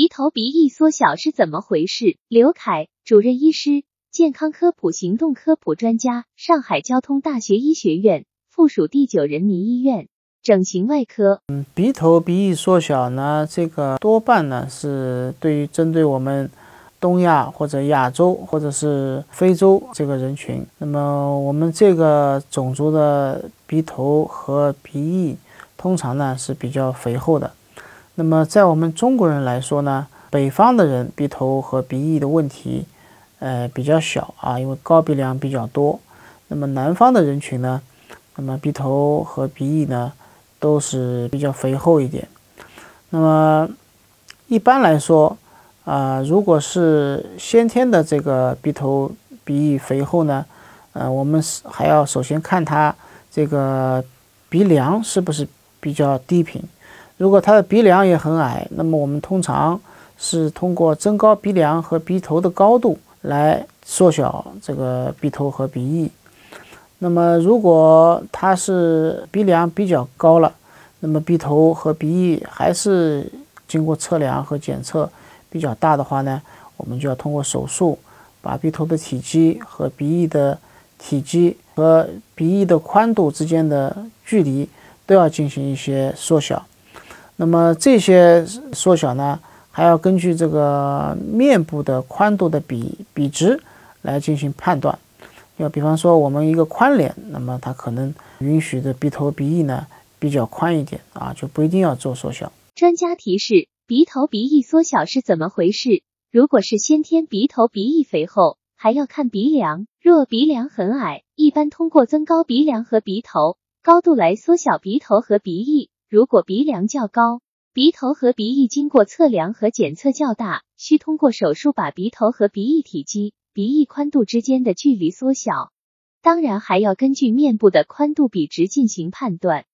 鼻头鼻翼缩小是怎么回事？刘凯，主任医师，健康科普行动科普专家，上海交通大学医学院附属第九人民医院整形外科。嗯，鼻头鼻翼缩小呢，这个多半呢是对于针对我们。东亚或者亚洲或者是非洲这个人群，那么我们这个种族的鼻头和鼻翼通常呢是比较肥厚的。那么在我们中国人来说呢，北方的人鼻头和鼻翼的问题，呃比较小啊，因为高鼻梁比较多。那么南方的人群呢，那么鼻头和鼻翼呢都是比较肥厚一点。那么一般来说。啊，如果是先天的这个鼻头鼻翼肥厚呢，呃，我们是还要首先看他这个鼻梁是不是比较低平。如果他的鼻梁也很矮，那么我们通常是通过增高鼻梁和鼻头的高度来缩小这个鼻头和鼻翼。那么如果他是鼻梁比较高了，那么鼻头和鼻翼还是经过测量和检测。比较大的话呢，我们就要通过手术，把鼻头的体积和鼻翼的体积和鼻翼的宽度之间的距离都要进行一些缩小。那么这些缩小呢，还要根据这个面部的宽度的比比值来进行判断。要比方说我们一个宽脸，那么它可能允许的鼻头鼻翼呢比较宽一点啊，就不一定要做缩小。专家提示。鼻头鼻翼缩小是怎么回事？如果是先天鼻头鼻翼肥厚，还要看鼻梁。若鼻梁很矮，一般通过增高鼻梁和鼻头高度来缩小鼻头和鼻翼。如果鼻梁较高，鼻头和鼻翼经过测量和检测较大，需通过手术把鼻头和鼻翼体积、鼻翼宽度之间的距离缩小。当然还要根据面部的宽度比值进行判断。